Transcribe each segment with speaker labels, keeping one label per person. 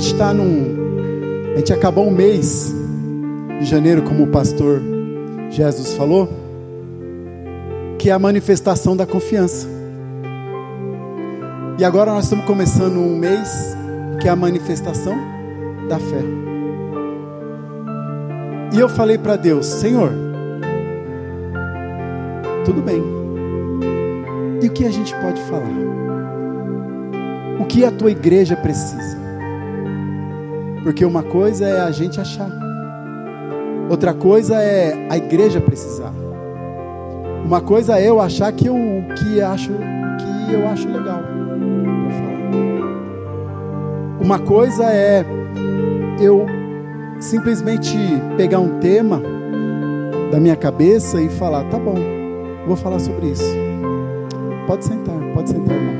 Speaker 1: gente está num. A gente acabou um mês de janeiro, como o pastor Jesus falou, que é a manifestação da confiança. E agora nós estamos começando um mês que é a manifestação da fé. E eu falei para Deus, Senhor, tudo bem. E o que a gente pode falar? O que a tua igreja precisa? Porque uma coisa é a gente achar, outra coisa é a igreja precisar. Uma coisa é eu achar que eu que acho que eu acho legal. Uma coisa é eu simplesmente pegar um tema da minha cabeça e falar, tá bom, vou falar sobre isso. Pode sentar, pode sentar, irmão.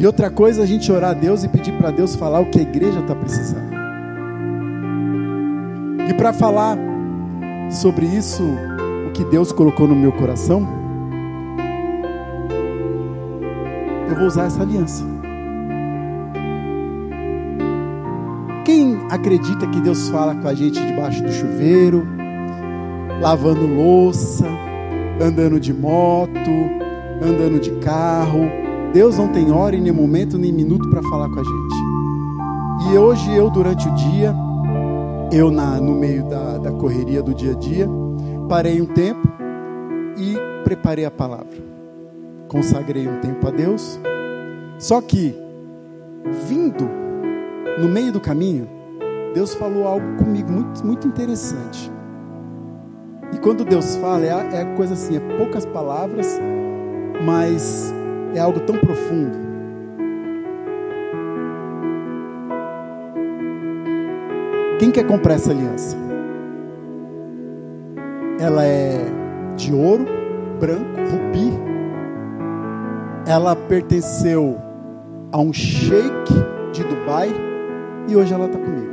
Speaker 1: E outra coisa, a gente orar a Deus e pedir para Deus falar o que a igreja está precisando. E para falar sobre isso, o que Deus colocou no meu coração, eu vou usar essa aliança. Quem acredita que Deus fala com a gente debaixo do chuveiro, lavando louça, andando de moto, andando de carro? Deus não tem hora nem momento nem minuto para falar com a gente. E hoje eu durante o dia, eu na, no meio da, da correria do dia a dia, parei um tempo e preparei a palavra. Consagrei um tempo a Deus. Só que vindo no meio do caminho, Deus falou algo comigo muito, muito interessante. E quando Deus fala, é, é coisa assim, é poucas palavras, mas é algo tão profundo. Quem quer comprar essa aliança? Ela é de ouro, branco, rubi. Ela pertenceu a um sheik de Dubai e hoje ela está comigo.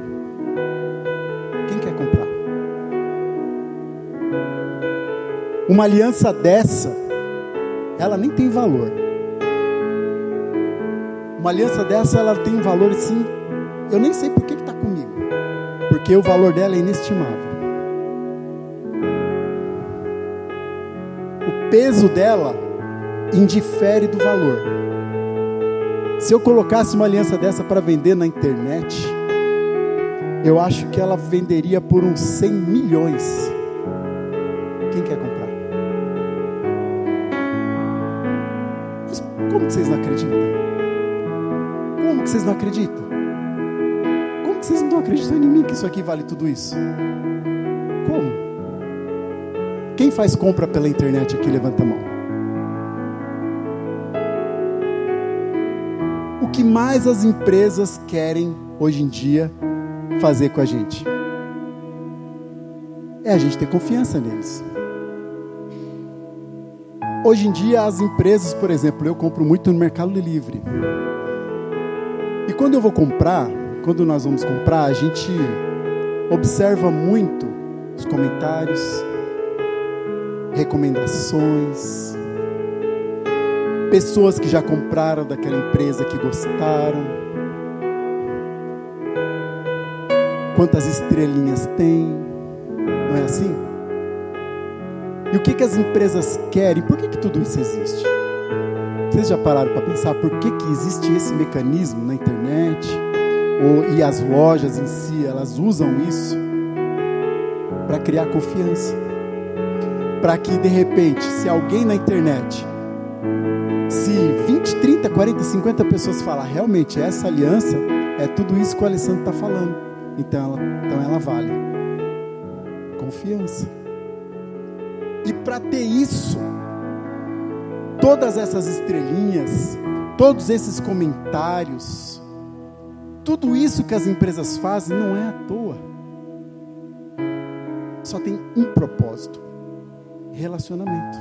Speaker 1: Quem quer comprar? Uma aliança dessa, ela nem tem valor. Uma aliança dessa, ela tem um valor assim. Eu nem sei por que está comigo, porque o valor dela é inestimável. O peso dela indifere do valor. Se eu colocasse uma aliança dessa para vender na internet, eu acho que ela venderia por uns 100 milhões. Quem quer comprar? Mas como vocês não acreditam? Vocês não acreditam? Como que vocês não acreditam em mim que isso aqui vale tudo isso? Como? Quem faz compra pela internet aqui, levanta a mão. que mais as empresas querem hoje em dia fazer com a gente? É a gente ter confiança neles. Hoje em dia, as empresas, por exemplo, eu compro muito no Mercado Livre. E quando eu vou comprar, quando nós vamos comprar, a gente observa muito os comentários, recomendações, pessoas que já compraram daquela empresa que gostaram. Quantas estrelinhas tem? Não é assim? E o que, que as empresas querem? Por que, que tudo isso existe? Vocês já pararam para pensar por que, que existe esse mecanismo na internet? Ou, e as lojas em si, elas usam isso para criar confiança. Para que de repente, se alguém na internet se 20, 30, 40, 50 pessoas falar realmente essa aliança é tudo isso que o Alessandro está falando, então ela, então ela vale confiança. E para ter isso, todas essas estrelinhas, todos esses comentários, tudo isso que as empresas fazem não é à toa. Só tem um propósito: relacionamento.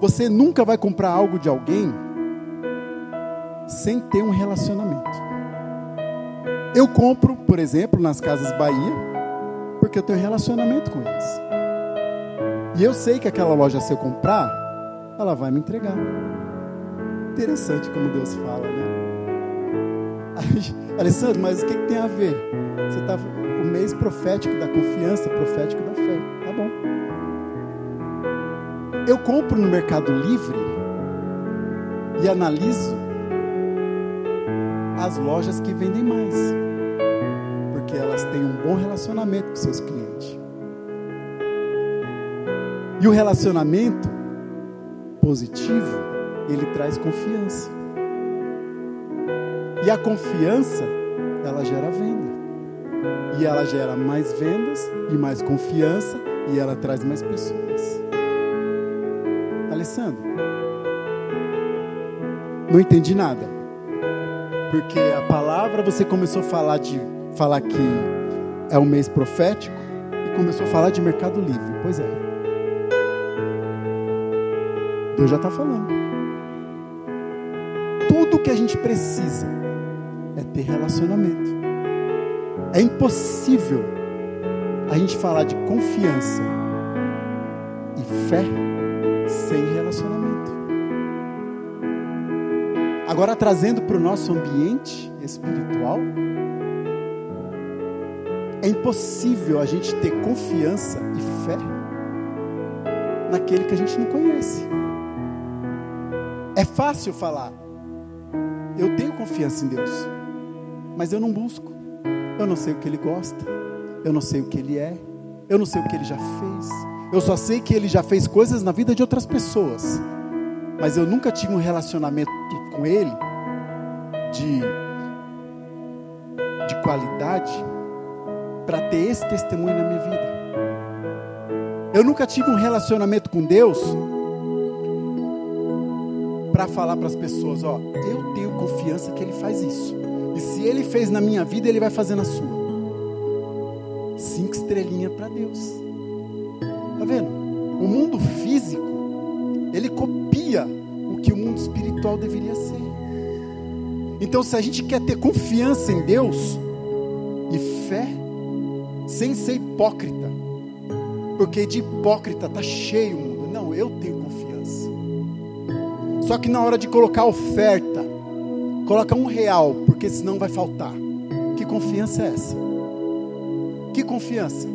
Speaker 1: Você nunca vai comprar algo de alguém sem ter um relacionamento. Eu compro, por exemplo, nas Casas Bahia, porque eu tenho relacionamento com eles. E eu sei que aquela loja, se eu comprar, ela vai me entregar. Interessante como Deus fala, né? Alessandro, mas o que, que tem a ver? Você está o mês profético da confiança, profético da fé. Tá bom. Eu compro no Mercado Livre e analiso as lojas que vendem mais, porque elas têm um bom relacionamento com seus clientes. E o relacionamento positivo, ele traz confiança. E a confiança, ela gera venda. E ela gera mais vendas e mais confiança e ela traz mais pessoas. Alessandro, não entendi nada. Porque a palavra você começou a falar de falar que é um mês profético e começou a falar de mercado livre. Pois é. Deus já está falando. Tudo que a gente precisa é ter relacionamento. É impossível a gente falar de confiança e fé sem relacionamento. Agora, trazendo para o nosso ambiente espiritual, é impossível a gente ter confiança e fé naquele que a gente não conhece. É fácil falar, eu tenho confiança em Deus, mas eu não busco. Eu não sei o que Ele gosta, eu não sei o que Ele é, eu não sei o que Ele já fez. Eu só sei que Ele já fez coisas na vida de outras pessoas, mas eu nunca tive um relacionamento com Ele de, de qualidade para ter esse testemunho na minha vida. Eu nunca tive um relacionamento com Deus para falar para as pessoas: ó, eu tenho confiança que Ele faz isso. E se Ele fez na minha vida, Ele vai fazer na sua. Cinco estrelinhas para Deus. Tá vendo? O mundo físico, ele copia o que o mundo espiritual deveria ser. Então, se a gente quer ter confiança em Deus e fé, sem ser hipócrita, porque de hipócrita está cheio o mundo. Não, eu tenho. Só que na hora de colocar oferta, coloca um real, porque senão vai faltar. Que confiança é essa? Que confiança?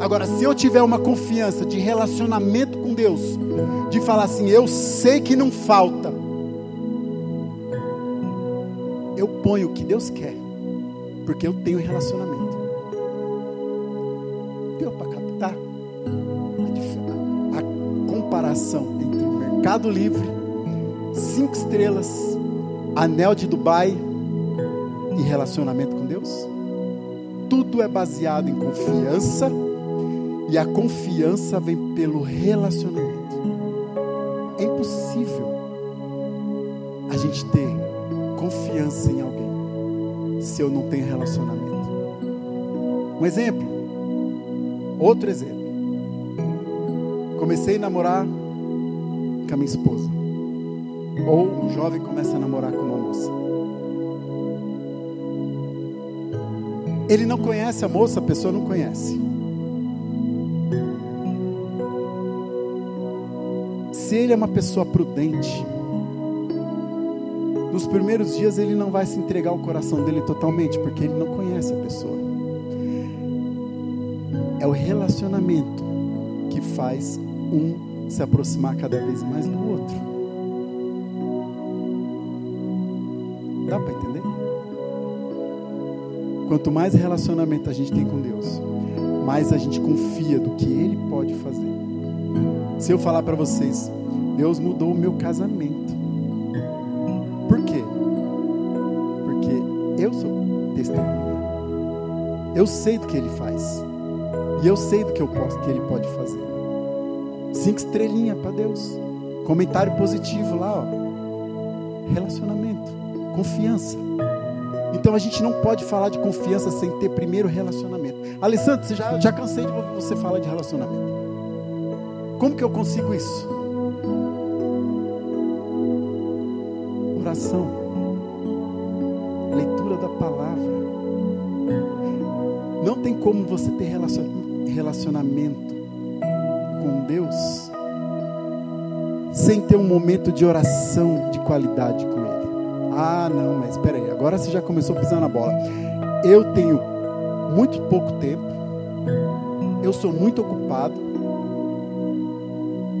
Speaker 1: Agora, se eu tiver uma confiança de relacionamento com Deus, de falar assim, eu sei que não falta, eu ponho o que Deus quer, porque eu tenho relacionamento. Deu para captar a, a comparação entre o Mercado Livre, cinco estrelas, anel de Dubai e relacionamento com Deus? Tudo é baseado em confiança e a confiança vem pelo relacionamento. É impossível a gente ter confiança em alguém se eu não tenho relacionamento. Um exemplo, outro exemplo. Comecei a namorar com a minha esposa. Ou um jovem começa a namorar com uma moça. Ele não conhece a moça, a pessoa não conhece. Se ele é uma pessoa prudente, nos primeiros dias ele não vai se entregar o coração dele totalmente, porque ele não conhece a pessoa. É o relacionamento que faz um se aproximar cada vez mais do outro. Dá para entender? Quanto mais relacionamento a gente tem com Deus, mais a gente confia do que Ele pode fazer. Se eu falar para vocês, Deus mudou o meu casamento. Por quê? Porque eu sou testemunha. Eu sei do que Ele faz. E eu sei do que eu posso, que Ele pode fazer. Cinco estrelinhas para Deus. Comentário positivo lá, ó. Relacionamento, confiança. Então a gente não pode falar de confiança sem ter primeiro relacionamento. Alessandro, você já, já cansei de você falar de relacionamento. Como que eu consigo isso? Oração, leitura da palavra. Não tem como você ter relacionamento com Deus sem ter um momento de oração de qualidade com Ele. Ah, não, mas espera aí, agora você já começou pisando na bola. Eu tenho muito pouco tempo, eu sou muito ocupado,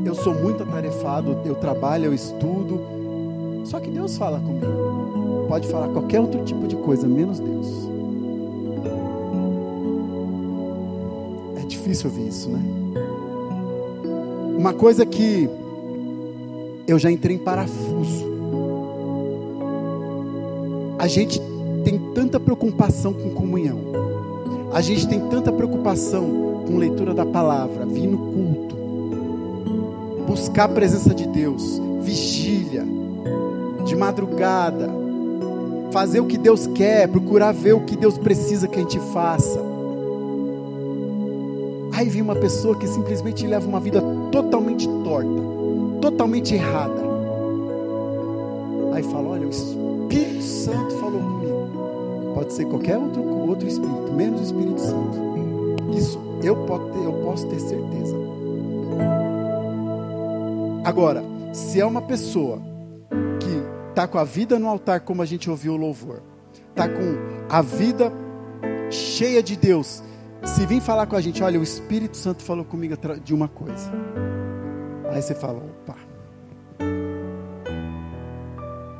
Speaker 1: eu sou muito atarefado, eu trabalho, eu estudo. Só que Deus fala comigo. Pode falar qualquer outro tipo de coisa, menos Deus. É difícil ouvir isso, né? Uma coisa que eu já entrei em parafuso. A gente tem tanta preocupação com comunhão. A gente tem tanta preocupação com leitura da palavra, vir no culto, buscar a presença de Deus, vigília, de madrugada, fazer o que Deus quer, procurar ver o que Deus precisa que a gente faça. Aí vem uma pessoa que simplesmente leva uma vida totalmente torta, totalmente errada. Aí fala: Olha, o Espírito Santo falou comigo. Pode ser qualquer outro, outro espírito, menos o Espírito Santo. Isso eu, posso ter, eu posso ter certeza. Agora, se é uma pessoa que está com a vida no altar, como a gente ouviu o louvor, está com a vida cheia de Deus, se vir falar com a gente, olha, o Espírito Santo falou comigo de uma coisa. Aí você fala, opa,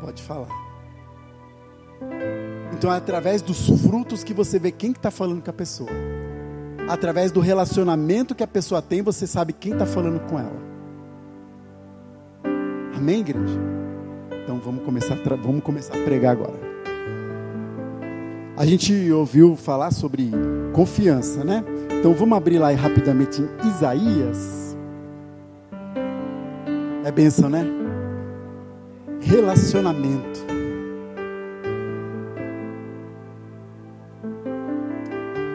Speaker 1: pode falar. Então é através dos frutos que você vê quem está que tá falando com a pessoa. Através do relacionamento que a pessoa tem, você sabe quem está falando com ela. Amém, igreja? Então vamos começar, vamos começar a pregar agora. A gente ouviu falar sobre confiança, né? Então vamos abrir lá rapidamente em Isaías. É benção, né? Relacionamento.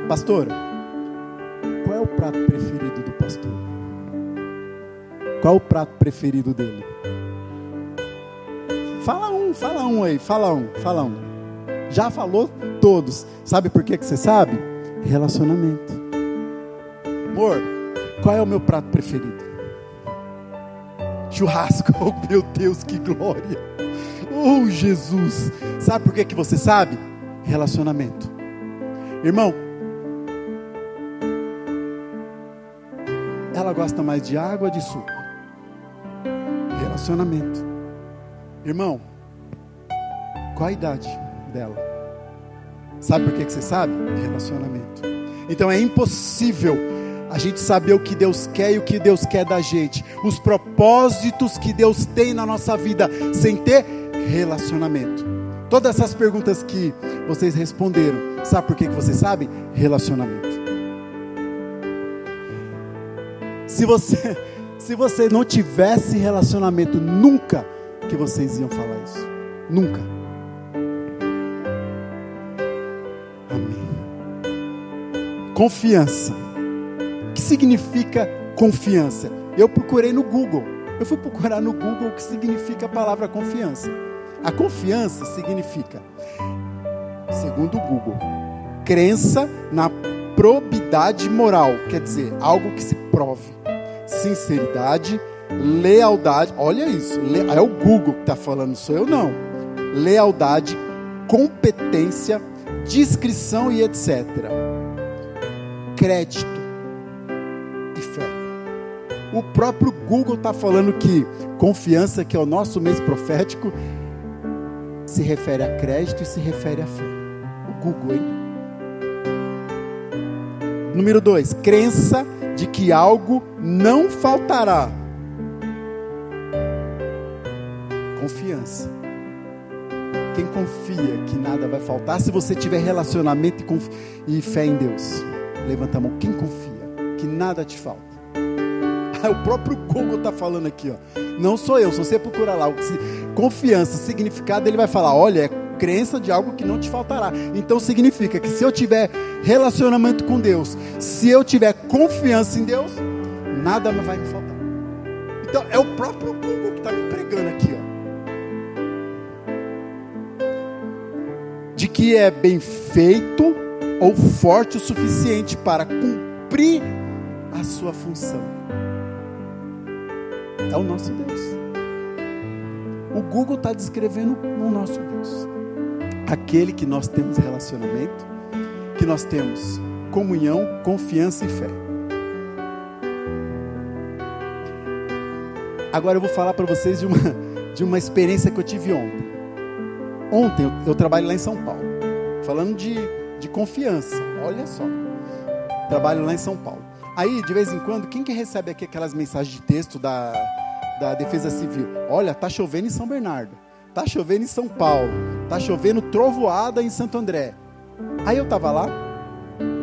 Speaker 1: Pastor, qual é o prato preferido do pastor? Qual é o prato preferido dele? Fala um, fala um aí, fala um, fala um. Já falou todos. Sabe por que, que você sabe? Relacionamento. Amor, qual é o meu prato preferido? Churrasco. Oh, meu Deus, que glória. Oh, Jesus. Sabe por que, que você sabe? Relacionamento. Irmão, ela gosta mais de água de suco? Relacionamento. Irmão, qual a idade dela? Sabe por que, você sabe? Relacionamento. Então é impossível a gente saber o que Deus quer e o que Deus quer da gente, os propósitos que Deus tem na nossa vida, sem ter relacionamento. Todas essas perguntas que vocês responderam, sabe por que, você sabe? Relacionamento. Se você, se você não tivesse relacionamento nunca, que vocês iam falar isso. Nunca. Confiança. O que significa confiança? Eu procurei no Google. Eu fui procurar no Google o que significa a palavra confiança. A confiança significa, segundo o Google, crença na probidade moral, quer dizer, algo que se prove, sinceridade, lealdade, olha isso, é o Google que está falando, sou eu não. Lealdade, competência, discrição e etc. Crédito e fé. O próprio Google está falando que confiança, que é o nosso mês profético, se refere a crédito e se refere a fé. O Google, hein? Número dois, crença de que algo não faltará confiança. Quem confia que nada vai faltar, se você tiver relacionamento e, fé em Deus, levanta a mão. Quem confia que nada te falta? o próprio Google está falando aqui, ó. Não sou eu, se você procurar lá, confiança, significado, ele vai falar: olha, é crença de algo que não te faltará. Então significa que se eu tiver relacionamento com Deus, se eu tiver confiança em Deus, nada vai me faltar. Então é o próprio Google que está me pregando aqui, ó. de que é bem feito ou forte o suficiente para cumprir a sua função. É o nosso Deus. O Google está descrevendo o nosso Deus. Aquele que nós temos relacionamento, que nós temos comunhão, confiança e fé. Agora eu vou falar para vocês de uma, de uma experiência que eu tive ontem. Ontem eu, eu trabalho lá em São Paulo, falando de, de confiança. Olha só, trabalho lá em São Paulo. Aí, de vez em quando, quem que recebe aqui aquelas mensagens de texto da, da Defesa Civil? Olha, tá chovendo em São Bernardo, tá chovendo em São Paulo, tá chovendo trovoada em Santo André. Aí eu tava lá,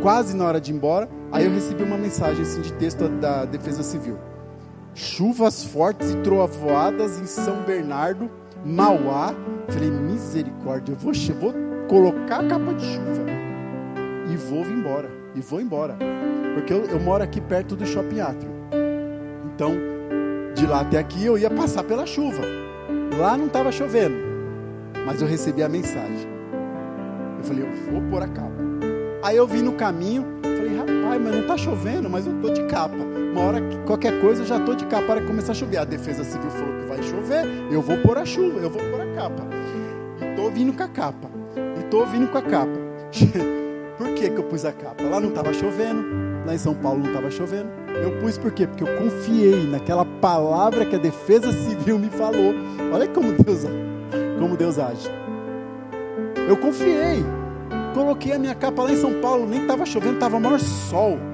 Speaker 1: quase na hora de ir embora, aí eu recebi uma mensagem assim, de texto da Defesa Civil. Chuvas fortes e trovoadas em São Bernardo, Mauá. Falei, misericórdia, eu vou, vou colocar a capa de chuva e vou embora. E vou embora. Porque eu, eu moro aqui perto do Shopping Atrio. Então, de lá até aqui eu ia passar pela chuva. Lá não estava chovendo. Mas eu recebi a mensagem. Eu falei, eu vou pôr a capa. Aí eu vim no caminho, falei, rapaz, mas não está chovendo, mas eu estou de capa uma hora, qualquer coisa, eu já estou de capa para começar a chover. A Defesa Civil falou que vai chover, eu vou pôr a chuva, eu vou pôr a capa. E estou vindo com a capa. E estou vindo com a capa. que, que eu pus a capa? Lá não estava chovendo, lá em São Paulo não estava chovendo. Eu pus por quê? Porque eu confiei naquela palavra que a Defesa Civil me falou. Olha como Deus, como Deus age. Eu confiei. Coloquei a minha capa lá em São Paulo, nem estava chovendo, estava maior sol.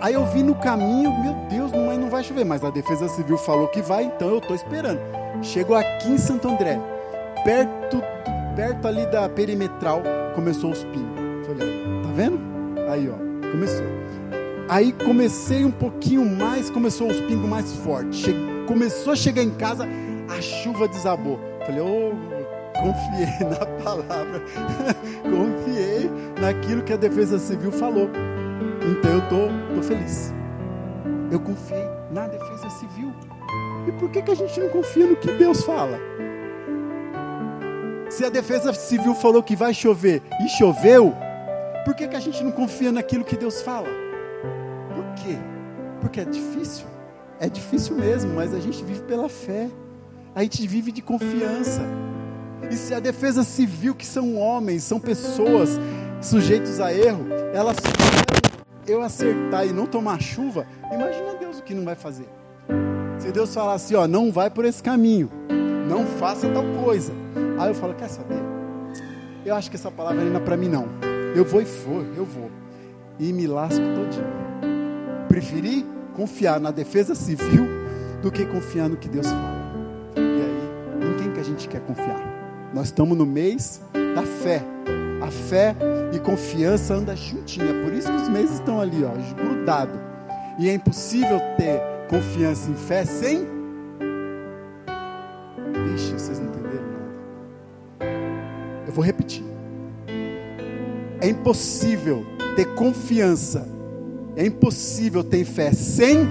Speaker 1: Aí eu vi no caminho, meu Deus, mas não vai chover. Mas a Defesa Civil falou que vai, então eu estou esperando. Chegou aqui em Santo André, perto, perto ali da perimetral, começou os pingos. Tá vendo? Aí, ó, começou. Aí comecei um pouquinho mais, começou os pingos mais fortes. Che começou a chegar em casa, a chuva desabou. Falei, ô, oh, confiei na palavra, confiei naquilo que a Defesa Civil falou. Então eu tô, tô feliz. Eu confiei na defesa civil. E por que, que a gente não confia no que Deus fala? Se a defesa civil falou que vai chover e choveu, por que, que a gente não confia naquilo que Deus fala? Por quê? Porque é difícil. É difícil mesmo, mas a gente vive pela fé. A gente vive de confiança. E se a defesa civil, que são homens, são pessoas sujeitos a erro, elas eu acertar e não tomar chuva, imagina Deus o que não vai fazer. Se Deus falar assim, ó, não vai por esse caminho, não faça tal coisa. Aí eu falo, quer saber? Eu acho que essa palavra ainda é para mim não. Eu vou e for, eu vou. E me lasco todinho. Preferi confiar na defesa civil do que confiar no que Deus fala. E aí, em quem que a gente quer confiar? Nós estamos no mês da fé. A fé e confiança andam juntinha. Por isso que os meses estão ali, ó, grudado. E é impossível ter confiança em fé sem. Vou repetir. É impossível ter confiança. É impossível ter fé sem.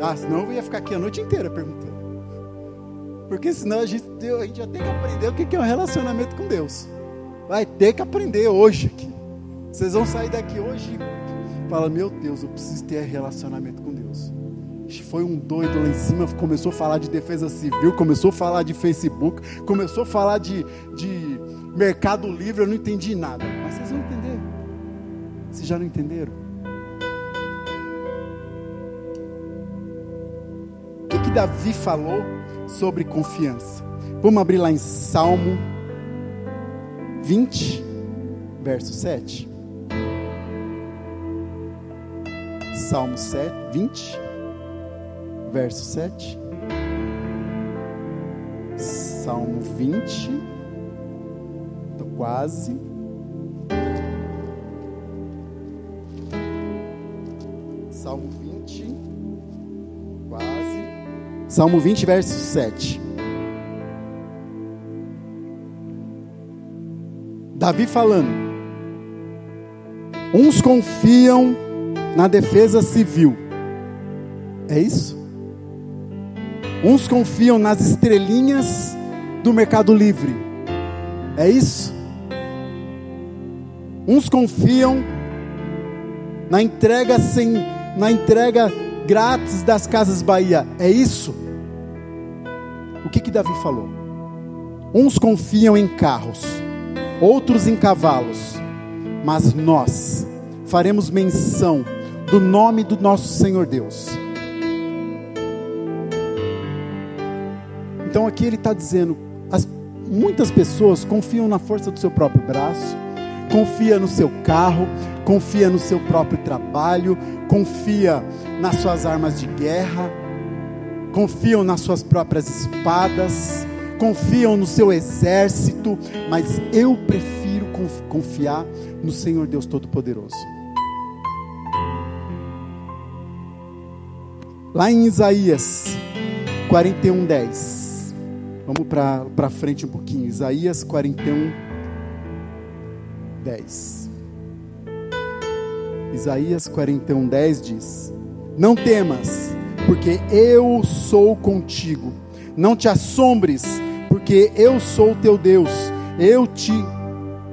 Speaker 1: Ah, senão eu ia ficar aqui a noite inteira perguntando. Porque senão a gente, a gente já tem que aprender o que é um relacionamento com Deus vai ter que aprender hoje aqui. Vocês vão sair daqui hoje e fala, meu Deus, eu preciso ter relacionamento com Deus. Foi um doido lá em cima, começou a falar de defesa civil, começou a falar de Facebook, começou a falar de, de Mercado Livre, eu não entendi nada. Mas vocês vão entender. Vocês já não entenderam? O que, que Davi falou sobre confiança? Vamos abrir lá em Salmo 20, verso 7. Salmo 7, 20, verso 7. Salmo 20, estou quase. Salmo 20, quase. Salmo 20, verso 7. Davi falando. Uns confiam na defesa civil. É isso? Uns confiam nas estrelinhas do Mercado Livre. É isso? Uns confiam na entrega sem na entrega grátis das Casas Bahia. É isso? O que que Davi falou? Uns confiam em carros, outros em cavalos, mas nós faremos menção do nome do nosso Senhor Deus. Aqui ele está dizendo: as, muitas pessoas confiam na força do seu próprio braço, confia no seu carro, confia no seu próprio trabalho, confia nas suas armas de guerra, confiam nas suas próprias espadas, confiam no seu exército, mas eu prefiro confiar no Senhor Deus Todo-Poderoso. Lá em Isaías 41, 10. Vamos para frente um pouquinho. Isaías 41, 10. Isaías 41, 10 diz: Não temas, porque eu sou contigo. Não te assombres, porque eu sou teu Deus. Eu te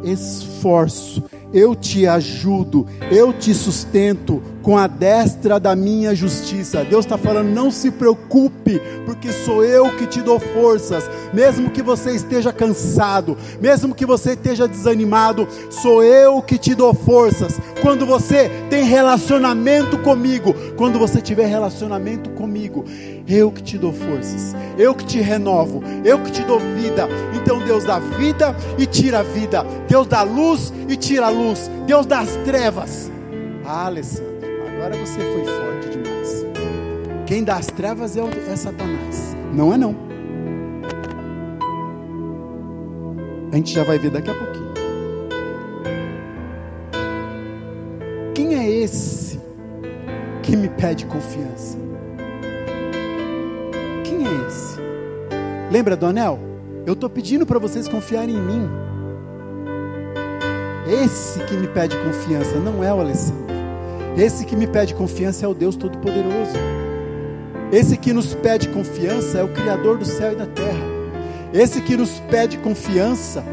Speaker 1: esforço, eu te ajudo, eu te sustento com a destra da minha justiça. Deus está falando, não se preocupe, porque sou eu que te dou forças, mesmo que você esteja cansado, mesmo que você esteja desanimado, sou eu que te dou forças. Quando você tem relacionamento comigo, quando você tiver relacionamento comigo, eu que te dou forças, eu que te renovo, eu que te dou vida. Então Deus dá vida e tira vida, Deus dá luz e tira luz, Deus dá as trevas. Ah, Alessandro agora você foi forte demais. Quem dá as trevas é, é Satanás. Não é não. A gente já vai ver daqui a pouquinho. Quem é esse que me pede confiança? Quem é esse? Lembra do anel? Eu estou pedindo para vocês confiarem em mim. Esse que me pede confiança não é o Alessandro. Esse que me pede confiança é o Deus Todo-Poderoso. Esse que nos pede confiança é o Criador do céu e da terra. Esse que nos pede confiança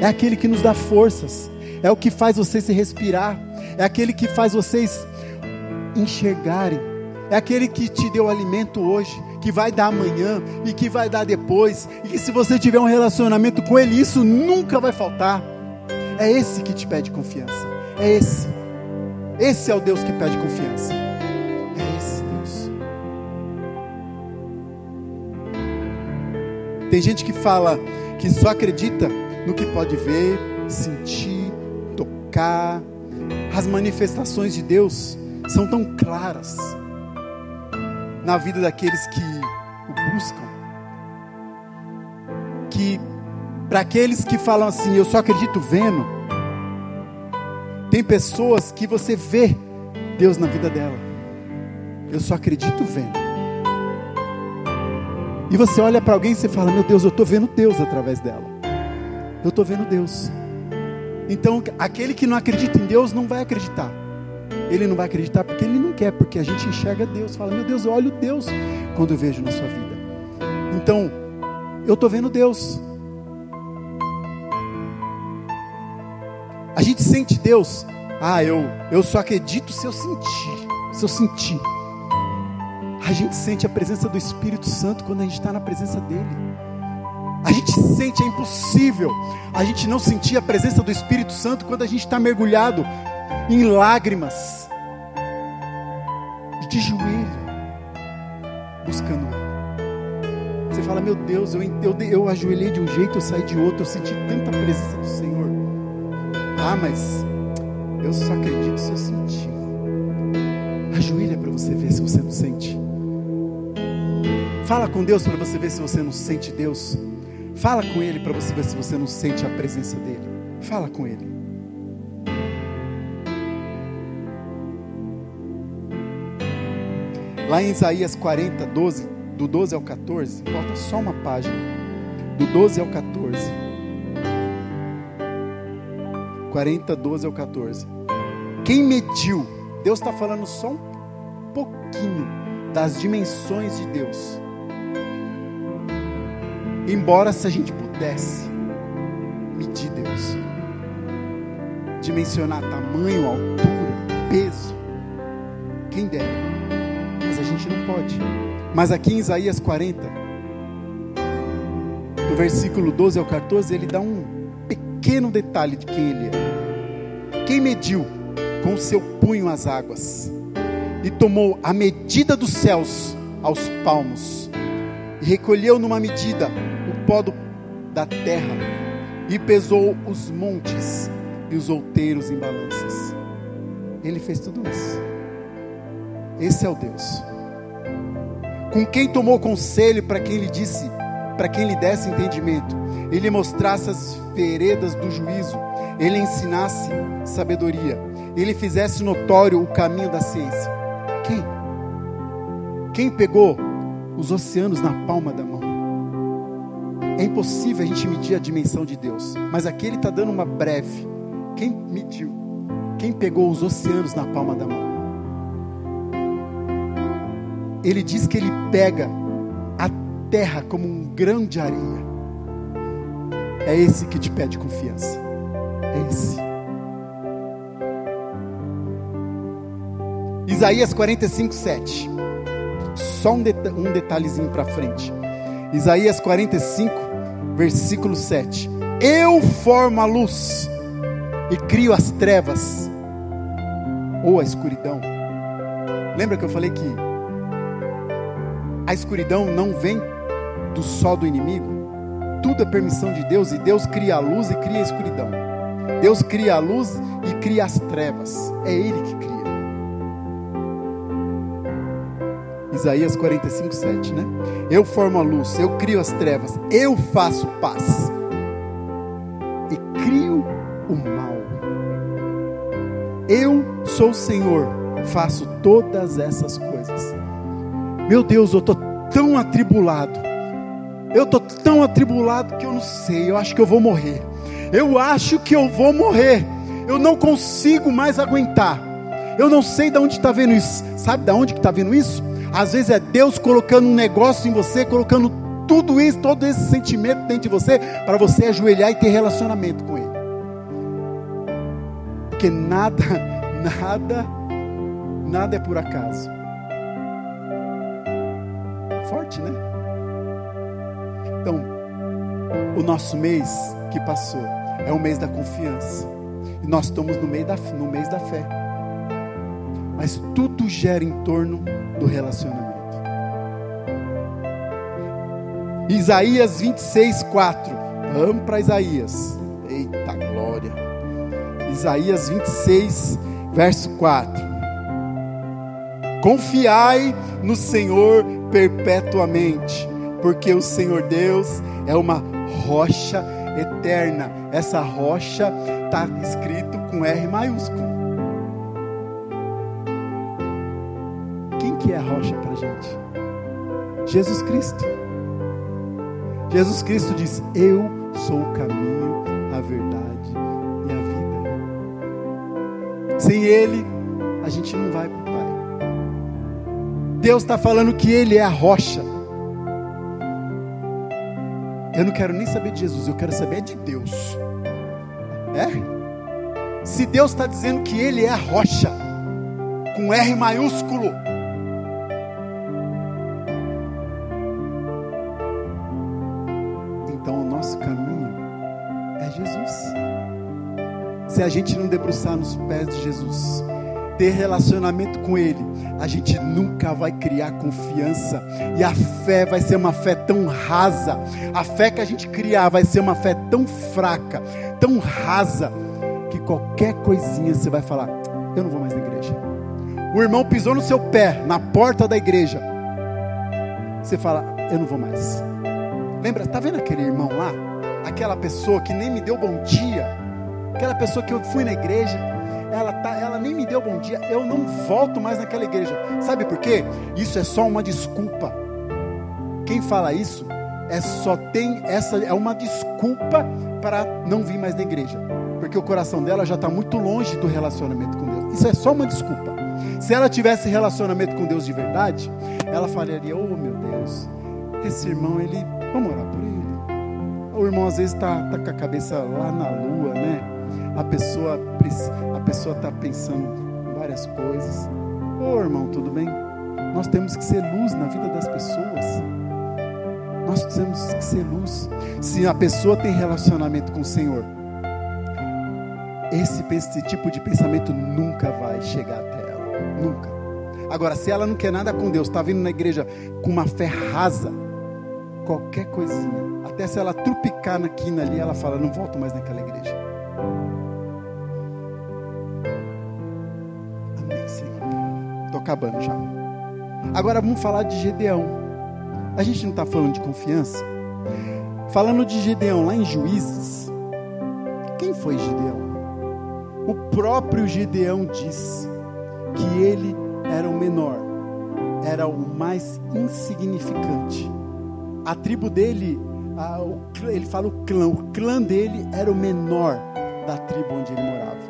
Speaker 1: é aquele que nos dá forças, é o que faz vocês se respirar, é aquele que faz vocês enxergarem, é aquele que te deu alimento hoje, que vai dar amanhã e que vai dar depois, e que se você tiver um relacionamento com Ele, isso nunca vai faltar. É esse que te pede confiança, é esse. Esse é o Deus que pede confiança. É esse Deus. Tem gente que fala que só acredita no que pode ver, sentir, tocar. As manifestações de Deus são tão claras na vida daqueles que o buscam, que para aqueles que falam assim, eu só acredito vendo, tem pessoas que você vê Deus na vida dela. Eu só acredito vendo. E você olha para alguém e você fala: Meu Deus, eu estou vendo Deus através dela. Eu estou vendo Deus. Então, aquele que não acredita em Deus não vai acreditar. Ele não vai acreditar porque ele não quer, porque a gente enxerga Deus. Fala: Meu Deus, eu olho Deus quando eu vejo na sua vida. Então, eu estou vendo Deus. A gente sente Deus. Ah, eu, eu só acredito se eu sentir. Se eu sentir. A gente sente a presença do Espírito Santo quando a gente está na presença dEle. A gente sente, é impossível a gente não sentir a presença do Espírito Santo quando a gente está mergulhado em lágrimas, de joelho, buscando Você fala, meu Deus, eu, eu, eu ajoelhei de um jeito, eu saí de outro, eu senti tanta presença do Senhor. Ah, mas eu só acredito se eu sentir. Ajoelha para você ver se você não sente. Fala com Deus para você ver se você não sente Deus. Fala com Ele para você ver se você não sente a presença dEle. Fala com Ele. Lá em Isaías 40, 12, do 12 ao 14, falta só uma página. Do 12 ao 14. 40, 12 ao 14. Quem mediu? Deus está falando só um pouquinho das dimensões de Deus. Embora se a gente pudesse medir Deus, dimensionar tamanho, altura, peso, quem dera, mas a gente não pode. Mas aqui em Isaías 40, do versículo 12 ao 14, ele dá um pequeno detalhe de quem ele é. Quem mediu com o seu punho as águas e tomou a medida dos céus aos palmos e recolheu numa medida o pó do, da terra e pesou os montes e os outeiros em balanças. Ele fez tudo isso. Esse é o Deus. Com quem tomou conselho para quem lhe disse, para quem lhe desse entendimento, ele mostrasse as veredas do juízo, ele ensinasse sabedoria, ele fizesse notório o caminho da ciência. Quem? Quem pegou os oceanos na palma da mão? É impossível a gente medir a dimensão de Deus, mas aqui ele está dando uma breve. Quem mediu? Quem pegou os oceanos na palma da mão? Ele diz que ele pega a terra como um grão de areia. É esse que te pede confiança. É esse. Isaías 45, 7. Só um, deta um detalhezinho para frente. Isaías 45, versículo 7. Eu formo a luz e crio as trevas ou a escuridão. Lembra que eu falei que a escuridão não vem do sol do inimigo? Tudo é permissão de Deus e Deus cria a luz e cria a escuridão. Deus cria a luz e cria as trevas. É Ele que cria. Isaías 45, 7, né? Eu formo a luz, eu crio as trevas, eu faço paz e crio o mal. Eu sou o Senhor, faço todas essas coisas. Meu Deus, eu estou tão atribulado. Eu estou tão atribulado que eu não sei. Eu acho que eu vou morrer. Eu acho que eu vou morrer. Eu não consigo mais aguentar. Eu não sei de onde está vendo isso. Sabe de onde que está vendo isso? Às vezes é Deus colocando um negócio em você, colocando tudo isso, todo esse sentimento dentro de você, para você ajoelhar e ter relacionamento com Ele. Porque nada, nada, nada é por acaso. Forte, né? Então, o nosso mês que passou é o mês da confiança. E nós estamos no, meio da, no mês da fé. Mas tudo gera em torno do relacionamento. Isaías 26, 4. Vamos para Isaías. Eita glória. Isaías 26, verso 4. Confiai no Senhor perpetuamente, porque o Senhor Deus é uma rocha eterna. Essa rocha está escrito com R maiúsculo. Quem que é a rocha para a gente? Jesus Cristo. Jesus Cristo diz: Eu sou o caminho, a verdade e a vida. Sem Ele, a gente não vai para o Pai. Deus está falando que Ele é a rocha. Eu não quero nem saber de Jesus, eu quero saber de Deus. É? Se Deus está dizendo que Ele é a rocha, com R maiúsculo, então o nosso caminho é Jesus. Se a gente não debruçar nos pés de Jesus, ter relacionamento com Ele, a gente nunca vai criar confiança, e a fé vai ser uma fé tão rasa, a fé que a gente criar vai ser uma fé tão fraca, tão rasa, que qualquer coisinha você vai falar: Eu não vou mais na igreja. O irmão pisou no seu pé, na porta da igreja, você fala: Eu não vou mais. Lembra, tá vendo aquele irmão lá? Aquela pessoa que nem me deu bom dia, aquela pessoa que eu fui na igreja, ela, tá, ela nem me deu bom dia, eu não volto mais naquela igreja. Sabe por quê? Isso é só uma desculpa. Quem fala isso é só tem essa é uma desculpa para não vir mais na igreja, porque o coração dela já está muito longe do relacionamento com Deus. Isso é só uma desculpa. Se ela tivesse relacionamento com Deus de verdade, ela falaria: Oh meu Deus, esse irmão, ele, vamos orar por ele. O irmão às vezes está tá com a cabeça lá na lua, né? A pessoa a pessoa está pensando várias coisas. Ô oh, irmão, tudo bem? Nós temos que ser luz na vida das pessoas. Nós temos que ser luz. Se a pessoa tem relacionamento com o Senhor, esse, esse tipo de pensamento nunca vai chegar até ela. Nunca. Agora, se ela não quer nada com Deus, está vindo na igreja com uma fé rasa, qualquer coisinha, até se ela trupicar na quina ali, ela fala: Não volto mais naquela igreja. Acabando já. Agora vamos falar de Gedeão. A gente não está falando de confiança? Falando de Gedeão lá em Juízes, quem foi Gedeão? O próprio Gideão diz que ele era o menor, era o mais insignificante. A tribo dele, a, o, ele fala o clã, o clã dele era o menor da tribo onde ele morava.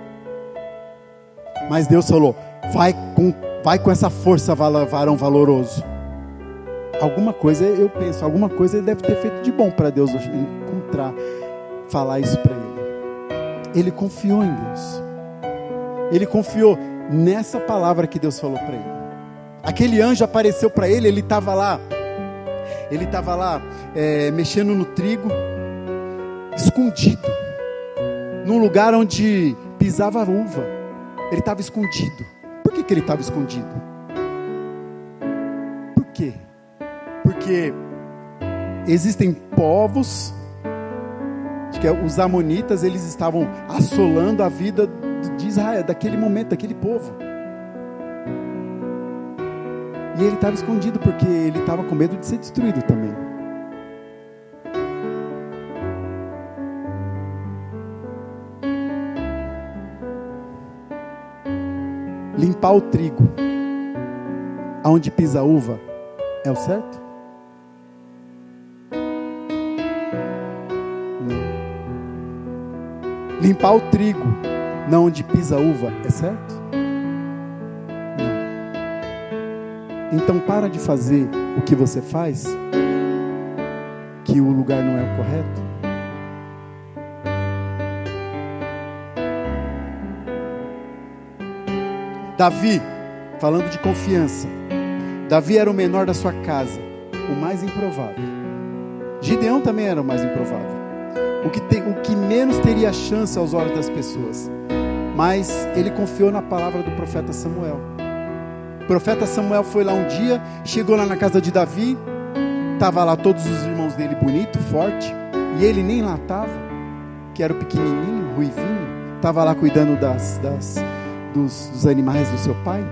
Speaker 1: Mas Deus falou: vai com, vai com essa força, varão valoroso. Alguma coisa, eu penso, alguma coisa ele deve ter feito de bom para Deus encontrar, falar isso para ele. Ele confiou em Deus. Ele confiou nessa palavra que Deus falou para ele. Aquele anjo apareceu para ele, ele estava lá, ele estava lá é, mexendo no trigo, escondido, num lugar onde pisava uva. Ele estava escondido. Por que, que ele estava escondido? Por quê? Porque existem povos que é os amonitas eles estavam assolando a vida de Israel, daquele momento, daquele povo. E ele estava escondido porque ele estava com medo de ser destruído também. Limpar o trigo, aonde pisa a uva, é o certo? Limpar o trigo, não onde pisa a uva, é certo? Não. Então para de fazer o que você faz, que o lugar não é o correto. Davi, falando de confiança, Davi era o menor da sua casa, o mais improvável. Gideão também era o mais improvável o que, o que menos teria chance aos olhos das pessoas. Mas ele confiou na palavra do profeta Samuel. O profeta Samuel foi lá um dia, chegou lá na casa de Davi, estava lá todos os irmãos dele bonito, forte, e ele nem lá estava, que era o pequenininho, ruivinho, estava lá cuidando das, das dos, dos animais do seu pai.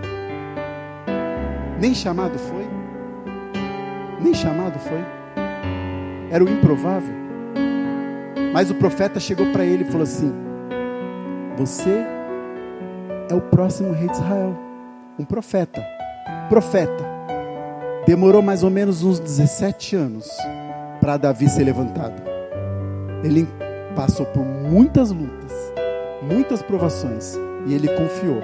Speaker 1: Nem chamado foi. Nem chamado foi. Era o improvável. Mas o profeta chegou para ele e falou assim: Você é o próximo rei de Israel. Um profeta. Profeta. Demorou mais ou menos uns 17 anos para Davi ser levantado. Ele passou por muitas lutas, muitas provações, e ele confiou.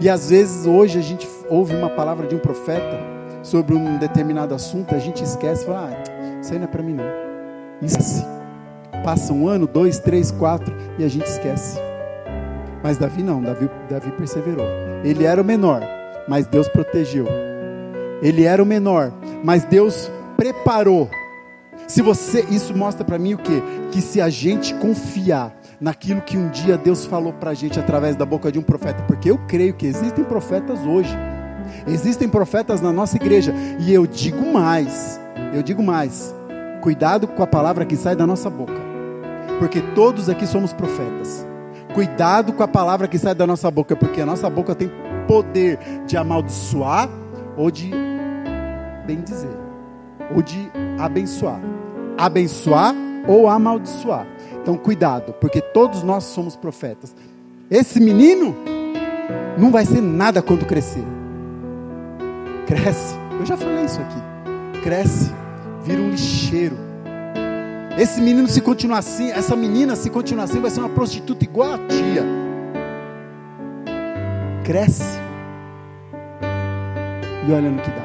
Speaker 1: E às vezes hoje a gente ouve uma palavra de um profeta sobre um determinado assunto, a gente esquece e fala: ah, isso aí não é para mim não. Esquece. Passa um ano, dois, três, quatro e a gente esquece. Mas Davi não, Davi, Davi perseverou. Ele era o menor, mas Deus protegeu. Ele era o menor, mas Deus preparou. Se você, isso mostra para mim o quê? Que se a gente confiar naquilo que um dia Deus falou para a gente através da boca de um profeta, porque eu creio que existem profetas hoje, existem profetas na nossa igreja, e eu digo mais, eu digo mais, cuidado com a palavra que sai da nossa boca porque todos aqui somos profetas. Cuidado com a palavra que sai da nossa boca, porque a nossa boca tem poder de amaldiçoar ou de bem dizer, ou de abençoar. Abençoar ou amaldiçoar. Então, cuidado, porque todos nós somos profetas. Esse menino não vai ser nada quando crescer. Cresce. Eu já falei isso aqui. Cresce, vira um lixeiro esse menino se continuar assim, essa menina se continuar assim, vai ser uma prostituta igual a tia. Cresce. E olha no que dá.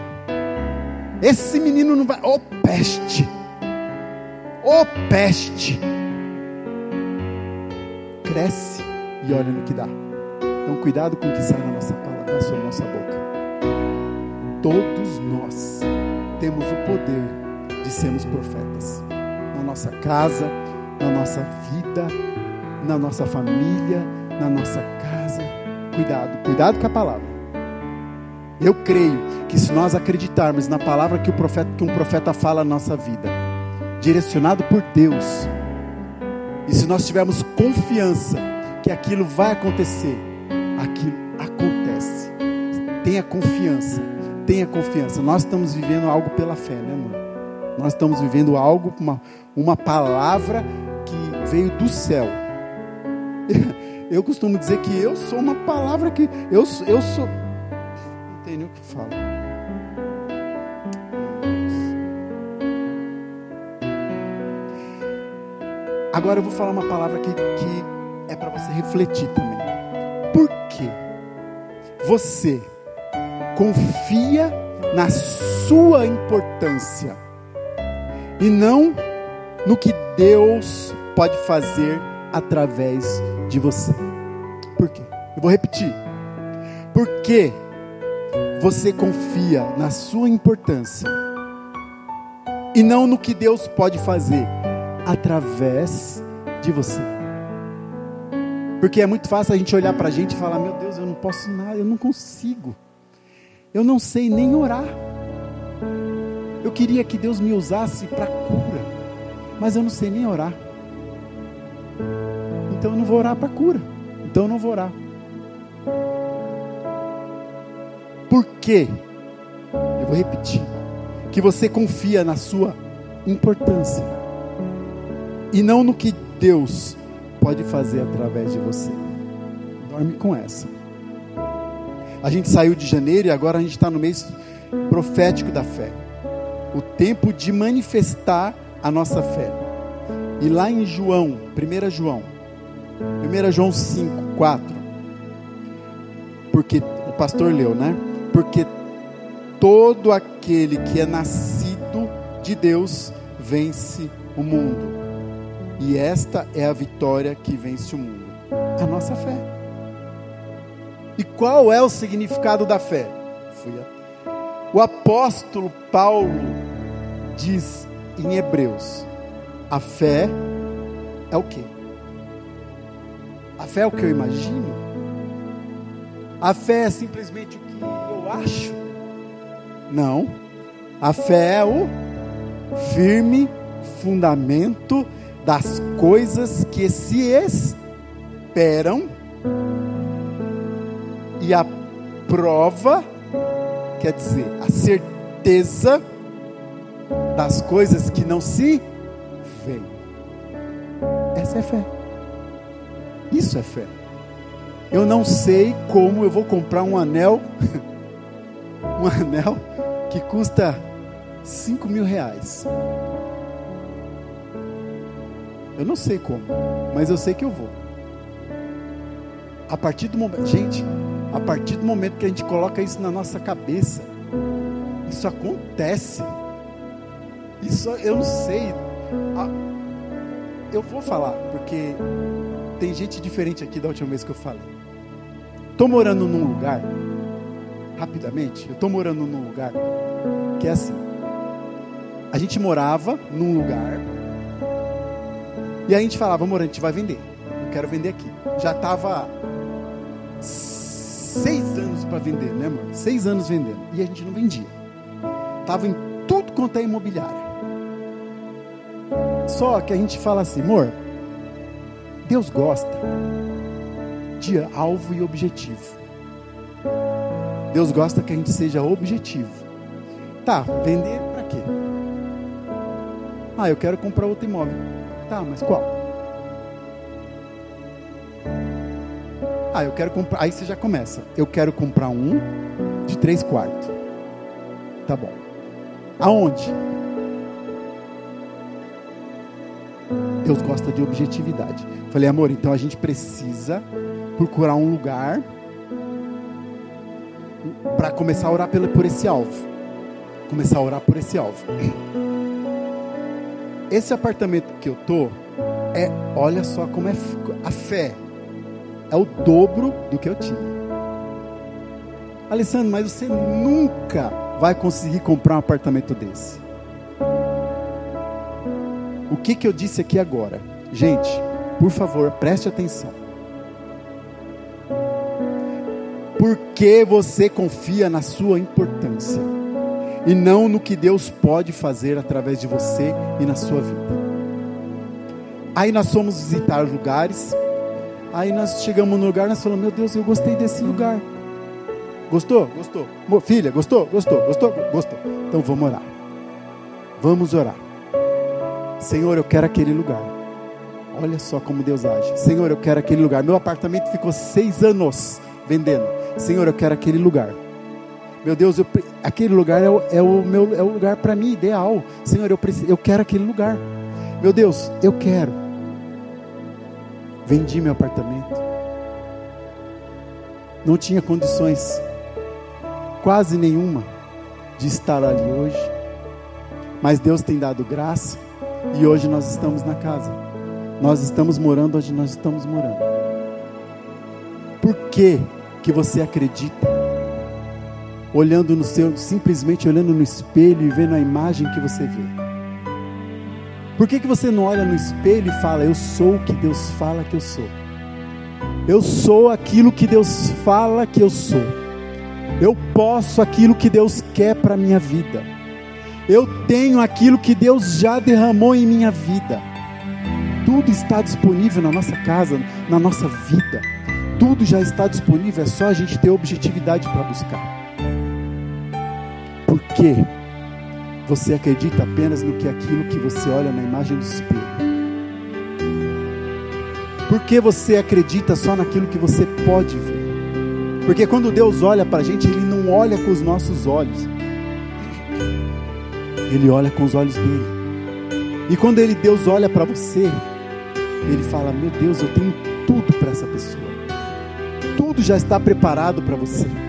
Speaker 1: Esse menino não vai. Ô oh, peste! Ô oh, peste! Cresce e olha no que dá. Então cuidado com o que sai na nossa palavra, nossa boca. Todos nós temos o poder de sermos profetas. Na nossa casa, na nossa vida, na nossa família, na nossa casa. Cuidado, cuidado com a palavra. Eu creio que se nós acreditarmos na palavra que, o profeta, que um profeta fala na nossa vida, direcionado por Deus, e se nós tivermos confiança que aquilo vai acontecer, aquilo acontece. Tenha confiança, tenha confiança. Nós estamos vivendo algo pela fé, né, amor? Nós estamos vivendo algo, uma, uma palavra que veio do céu. Eu costumo dizer que eu sou uma palavra que eu, eu sou tem nem o que falar. Agora eu vou falar uma palavra que, que é para você refletir também. Por que você confia na sua importância e não no que Deus pode fazer através de você? Por quê? Eu vou repetir. Por quê? você confia na sua importância e não no que Deus pode fazer através de você. Porque é muito fácil a gente olhar para a gente e falar: Meu Deus, eu não posso nada, eu não consigo, eu não sei nem orar. Eu queria que Deus me usasse para cura, mas eu não sei nem orar. Então eu não vou orar para cura, então eu não vou orar. Por quê? Eu vou repetir. Que você confia na sua importância e não no que Deus pode fazer através de você. Dorme com essa. A gente saiu de janeiro e agora a gente está no mês profético da fé. O tempo de manifestar a nossa fé. E lá em João, 1 João, 1 João 5, 4. Porque o pastor leu, né? porque todo aquele que é nascido de Deus vence o mundo. E esta é a vitória que vence o mundo a nossa fé. E qual é o significado da fé? O apóstolo Paulo diz em Hebreus: a fé é o que? A fé é o que eu imagino? A fé é simplesmente o acho. Não. A fé é o firme fundamento das coisas que se esperam e a prova, quer dizer, a certeza das coisas que não se veem. Essa é fé. Isso é fé. Eu não sei como eu vou comprar um anel um anel que custa 5 mil reais. Eu não sei como, mas eu sei que eu vou. A partir do momento, gente, a partir do momento que a gente coloca isso na nossa cabeça, isso acontece. Isso eu não sei. Eu vou falar, porque tem gente diferente aqui da última vez que eu falei. Estou morando num lugar rapidamente, eu estou morando num lugar que é assim. A gente morava num lugar e a gente falava, amor, a gente vai vender. Eu quero vender aqui. Já estava seis anos para vender, né, amor? Seis anos vendendo. E a gente não vendia. Tava em tudo quanto é imobiliária. Só que a gente fala assim, amor, Deus gosta de alvo e objetivo. Deus gosta que a gente seja objetivo. Tá, vender para quê? Ah, eu quero comprar outro imóvel. Tá, mas qual? Ah, eu quero comprar. Aí você já começa. Eu quero comprar um de três quartos. Tá bom. Aonde? Deus gosta de objetividade. Falei, amor, então a gente precisa procurar um lugar para começar a orar por esse alvo. Começar a orar por esse alvo. Esse apartamento que eu tô é, olha só como é a fé. É o dobro do que eu tinha. Alessandro, mas você nunca vai conseguir comprar um apartamento desse. o que, que eu disse aqui agora. Gente, por favor, preste atenção. Por que você confia na sua importância e não no que Deus pode fazer através de você e na sua vida? Aí nós fomos visitar lugares, aí nós chegamos no lugar, nós falamos: Meu Deus, eu gostei desse lugar. Gostou? Gostou. Filha, gostou? Gostou? Gostou? Gostou. Então vamos orar. Vamos orar. Senhor, eu quero aquele lugar. Olha só como Deus age. Senhor, eu quero aquele lugar. Meu apartamento ficou seis anos vendendo. Senhor, eu quero aquele lugar. Meu Deus, eu, aquele lugar é o, é o meu é o lugar para mim ideal. Senhor, eu, preciso, eu quero aquele lugar. Meu Deus, eu quero. Vendi meu apartamento. Não tinha condições quase nenhuma de estar ali hoje. Mas Deus tem dado graça e hoje nós estamos na casa. Nós estamos morando onde nós estamos morando. Por que que você acredita? Olhando no seu, simplesmente olhando no espelho e vendo a imagem que você vê. Por que que você não olha no espelho e fala: "Eu sou o que Deus fala que eu sou"? Eu sou aquilo que Deus fala que eu sou. Eu posso aquilo que Deus quer para a minha vida. Eu tenho aquilo que Deus já derramou em minha vida. Tudo está disponível na nossa casa, na nossa vida. Tudo já está disponível, é só a gente ter objetividade para buscar. Por quê? Você acredita apenas no que aquilo que você olha na imagem do espelho. Por que você acredita só naquilo que você pode ver? Porque quando Deus olha para a gente, Ele não olha com os nossos olhos, Ele olha com os olhos dele. E quando ele, Deus olha para você, Ele fala: Meu Deus, eu tenho tudo para essa pessoa, tudo já está preparado para você.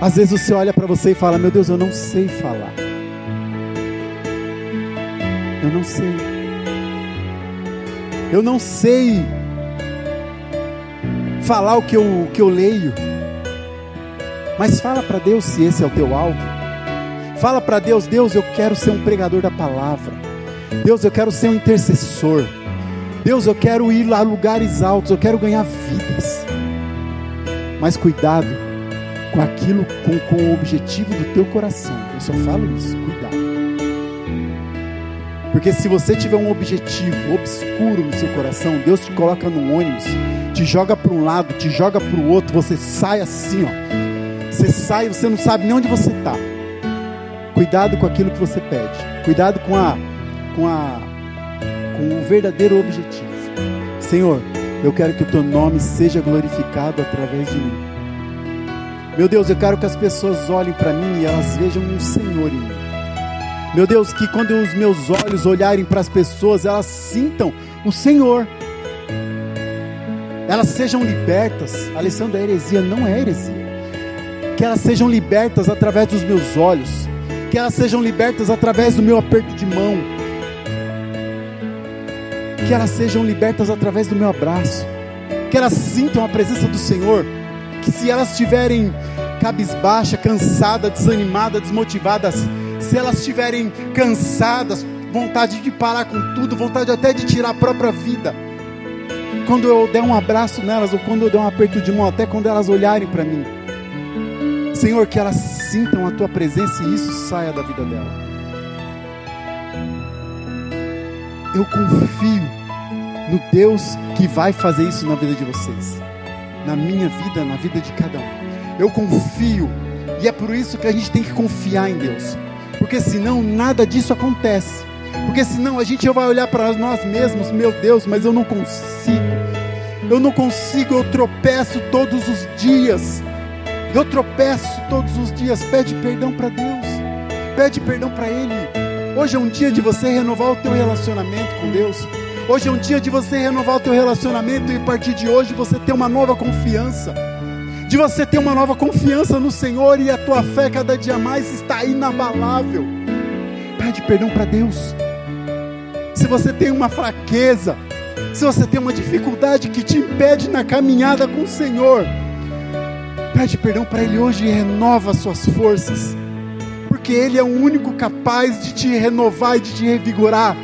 Speaker 1: Às vezes você olha para você e fala: Meu Deus, eu não sei falar. Eu não sei. Eu não sei falar o que eu, o que eu leio. Mas fala para Deus se esse é o teu alvo. Fala para Deus, Deus, eu quero ser um pregador da palavra. Deus, eu quero ser um intercessor. Deus, eu quero ir a lugares altos, eu quero ganhar vidas. Mas cuidado com aquilo, com, com o objetivo do teu coração. Eu só falo isso, cuidado. Porque se você tiver um objetivo obscuro no seu coração, Deus te coloca num ônibus te joga para um lado, te joga para o outro, você sai assim, ó. Você sai, você não sabe nem onde você está. Cuidado com aquilo que você pede. Cuidado com a com a com o verdadeiro objetivo. Senhor, eu quero que o teu nome seja glorificado através de mim. Meu Deus, eu quero que as pessoas olhem para mim e elas vejam um Senhor em mim. Meu Deus, que quando os meus olhos olharem para as pessoas, elas sintam o Senhor elas sejam libertas. A lição da heresia não é heresia. Que elas sejam libertas através dos meus olhos. Que elas sejam libertas através do meu aperto de mão. Que elas sejam libertas através do meu abraço. Que elas sintam a presença do Senhor. Que se elas estiverem cabisbaixa, cansada, desanimada, desmotivadas, se elas estiverem cansadas, vontade de parar com tudo, vontade até de tirar a própria vida, quando eu der um abraço nelas, ou quando eu der um aperto de mão, até quando elas olharem para mim. Senhor, que elas sintam a tua presença e isso saia da vida dela. Eu confio no Deus que vai fazer isso na vida de vocês, na minha vida, na vida de cada um. Eu confio, e é por isso que a gente tem que confiar em Deus, porque senão nada disso acontece. Porque senão a gente vai olhar para nós mesmos, meu Deus, mas eu não consigo. Eu não consigo, eu tropeço todos os dias. Eu tropeço todos os dias. Pede perdão para Deus. Pede perdão para Ele. Hoje é um dia de você renovar o teu relacionamento com Deus. Hoje é um dia de você renovar o teu relacionamento e a partir de hoje você ter uma nova confiança. De você ter uma nova confiança no Senhor e a tua fé cada dia mais está inabalável. Pede perdão para Deus. Se você tem uma fraqueza, se você tem uma dificuldade que te impede na caminhada com o Senhor, pede perdão para Ele hoje e renova suas forças. Por porque Ele é o único capaz de te renovar e de te revigorar.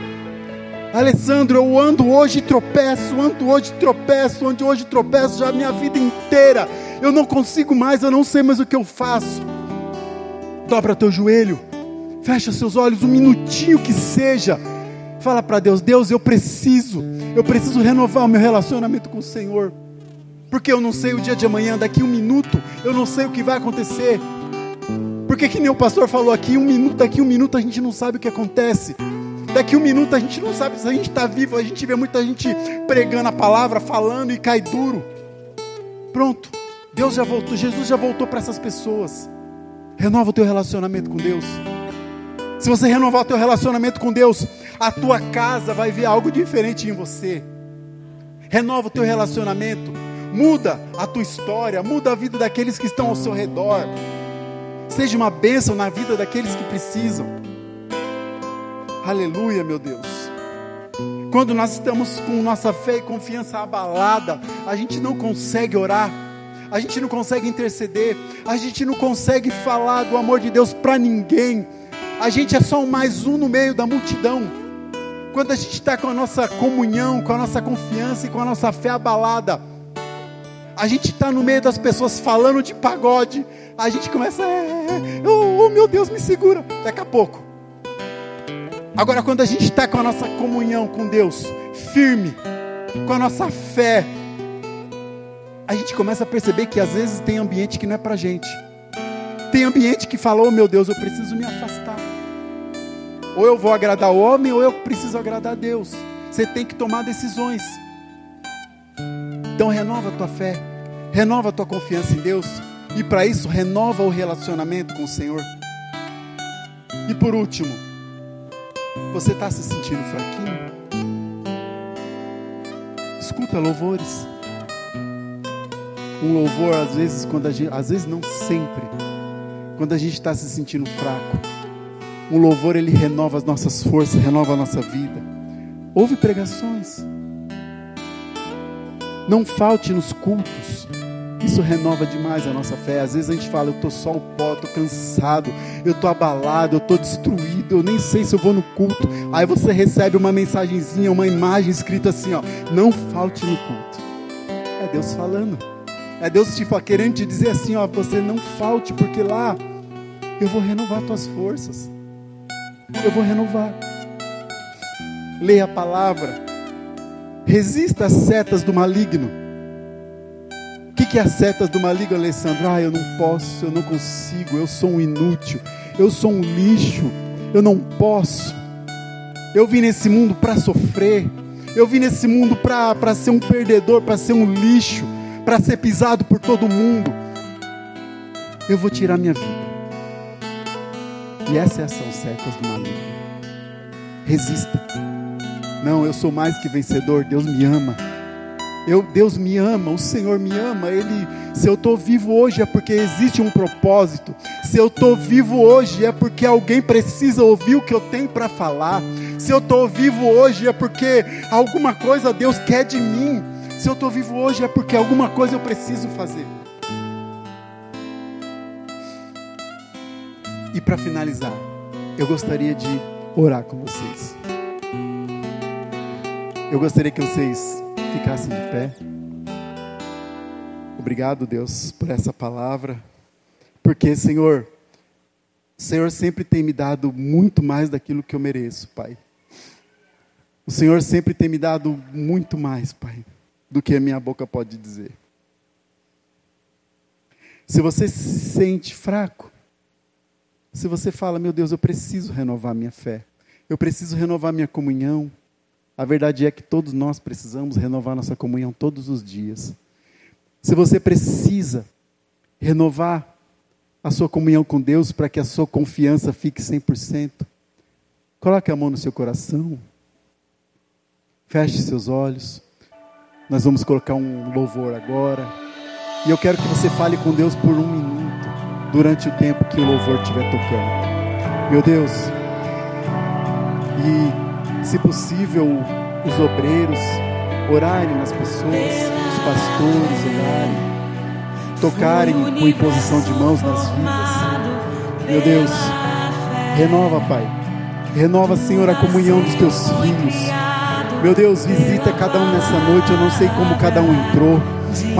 Speaker 1: Alessandro, eu ando hoje tropeço, ando hoje tropeço, ando hoje tropeço já a minha vida inteira. Eu não consigo mais, eu não sei mais o que eu faço. Dobra teu joelho, fecha seus olhos um minutinho que seja. Fala para Deus, Deus, eu preciso, eu preciso renovar o meu relacionamento com o Senhor. Porque eu não sei o dia de amanhã, daqui um minuto, eu não sei o que vai acontecer. Porque que nem o pastor falou aqui, um minuto, daqui um minuto a gente não sabe o que acontece. Daqui um minuto a gente não sabe se a gente está vivo, a gente vê muita gente pregando a palavra, falando e cai duro. Pronto, Deus já voltou, Jesus já voltou para essas pessoas. Renova o teu relacionamento com Deus. Se você renovar o teu relacionamento com Deus, a tua casa vai ver algo diferente em você. Renova o teu relacionamento, muda a tua história, muda a vida daqueles que estão ao seu redor. Seja uma bênção na vida daqueles que precisam. Aleluia, meu Deus. Quando nós estamos com nossa fé e confiança abalada, a gente não consegue orar, a gente não consegue interceder, a gente não consegue falar do amor de Deus para ninguém. A gente é só um mais um no meio da multidão. Quando a gente está com a nossa comunhão, com a nossa confiança e com a nossa fé abalada, a gente está no meio das pessoas falando de pagode, a gente começa, é, é, é, oh, oh meu Deus, me segura, daqui a pouco. Agora, quando a gente está com a nossa comunhão com Deus firme, com a nossa fé, a gente começa a perceber que às vezes tem ambiente que não é para gente. Tem ambiente que fala, oh meu Deus, eu preciso me afastar. Ou eu vou agradar o homem, ou eu preciso agradar a Deus. Você tem que tomar decisões. Então renova a tua fé, renova a tua confiança em Deus. E para isso, renova o relacionamento com o Senhor. E por último, você está se sentindo fraquinho? Escuta louvores. Um louvor, às vezes, quando a gente, às vezes não sempre, quando a gente está se sentindo fraco, um louvor ele renova as nossas forças, renova a nossa vida. Ouve pregações. Não falte nos cultos. Isso renova demais a nossa fé. Às vezes a gente fala, eu estou só o pó, estou cansado, eu estou abalado, eu estou destruído, eu nem sei se eu vou no culto. Aí você recebe uma mensagenzinha, uma imagem escrita assim, ó, não falte no culto. É Deus falando. É Deus te querendo te dizer assim, ó, você não falte, porque lá eu vou renovar tuas forças. Eu vou renovar. Leia a palavra. Resista às setas do maligno que, é as setas do maligno, Alessandro? Ah, eu não posso, eu não consigo, eu sou um inútil, eu sou um lixo, eu não posso. Eu vim nesse mundo para sofrer, eu vim nesse mundo para ser um perdedor, para ser um lixo, para ser pisado por todo mundo. Eu vou tirar minha vida. E essas são setas do maligno. Resista. Não, eu sou mais que vencedor, Deus me ama. Eu, Deus me ama, o Senhor me ama. Ele, se eu estou vivo hoje é porque existe um propósito. Se eu estou vivo hoje é porque alguém precisa ouvir o que eu tenho para falar. Se eu estou vivo hoje é porque alguma coisa Deus quer de mim. Se eu estou vivo hoje é porque alguma coisa eu preciso fazer. E para finalizar, eu gostaria de orar com vocês. Eu gostaria que vocês ficassem de pé. Obrigado, Deus, por essa palavra. Porque, Senhor, o Senhor sempre tem me dado muito mais daquilo que eu mereço, Pai. O Senhor sempre tem me dado muito mais, Pai, do que a minha boca pode dizer. Se você se sente fraco, se você fala, meu Deus, eu preciso renovar minha fé, eu preciso renovar minha comunhão, a verdade é que todos nós precisamos renovar nossa comunhão todos os dias. Se você precisa renovar a sua comunhão com Deus para que a sua confiança fique 100%, coloque a mão no seu coração, feche seus olhos. Nós vamos colocar um louvor agora. E eu quero que você fale com Deus por um minuto, durante o tempo que o louvor estiver tocando. Meu Deus, e se possível, os obreiros orarem nas pessoas, os pastores orarem, tocarem com imposição de mãos nas vidas. Meu Deus, Renova, Pai. Renova, Senhor, a comunhão dos teus filhos. Meu Deus, visita cada um nessa noite. Eu não sei como cada um entrou, mas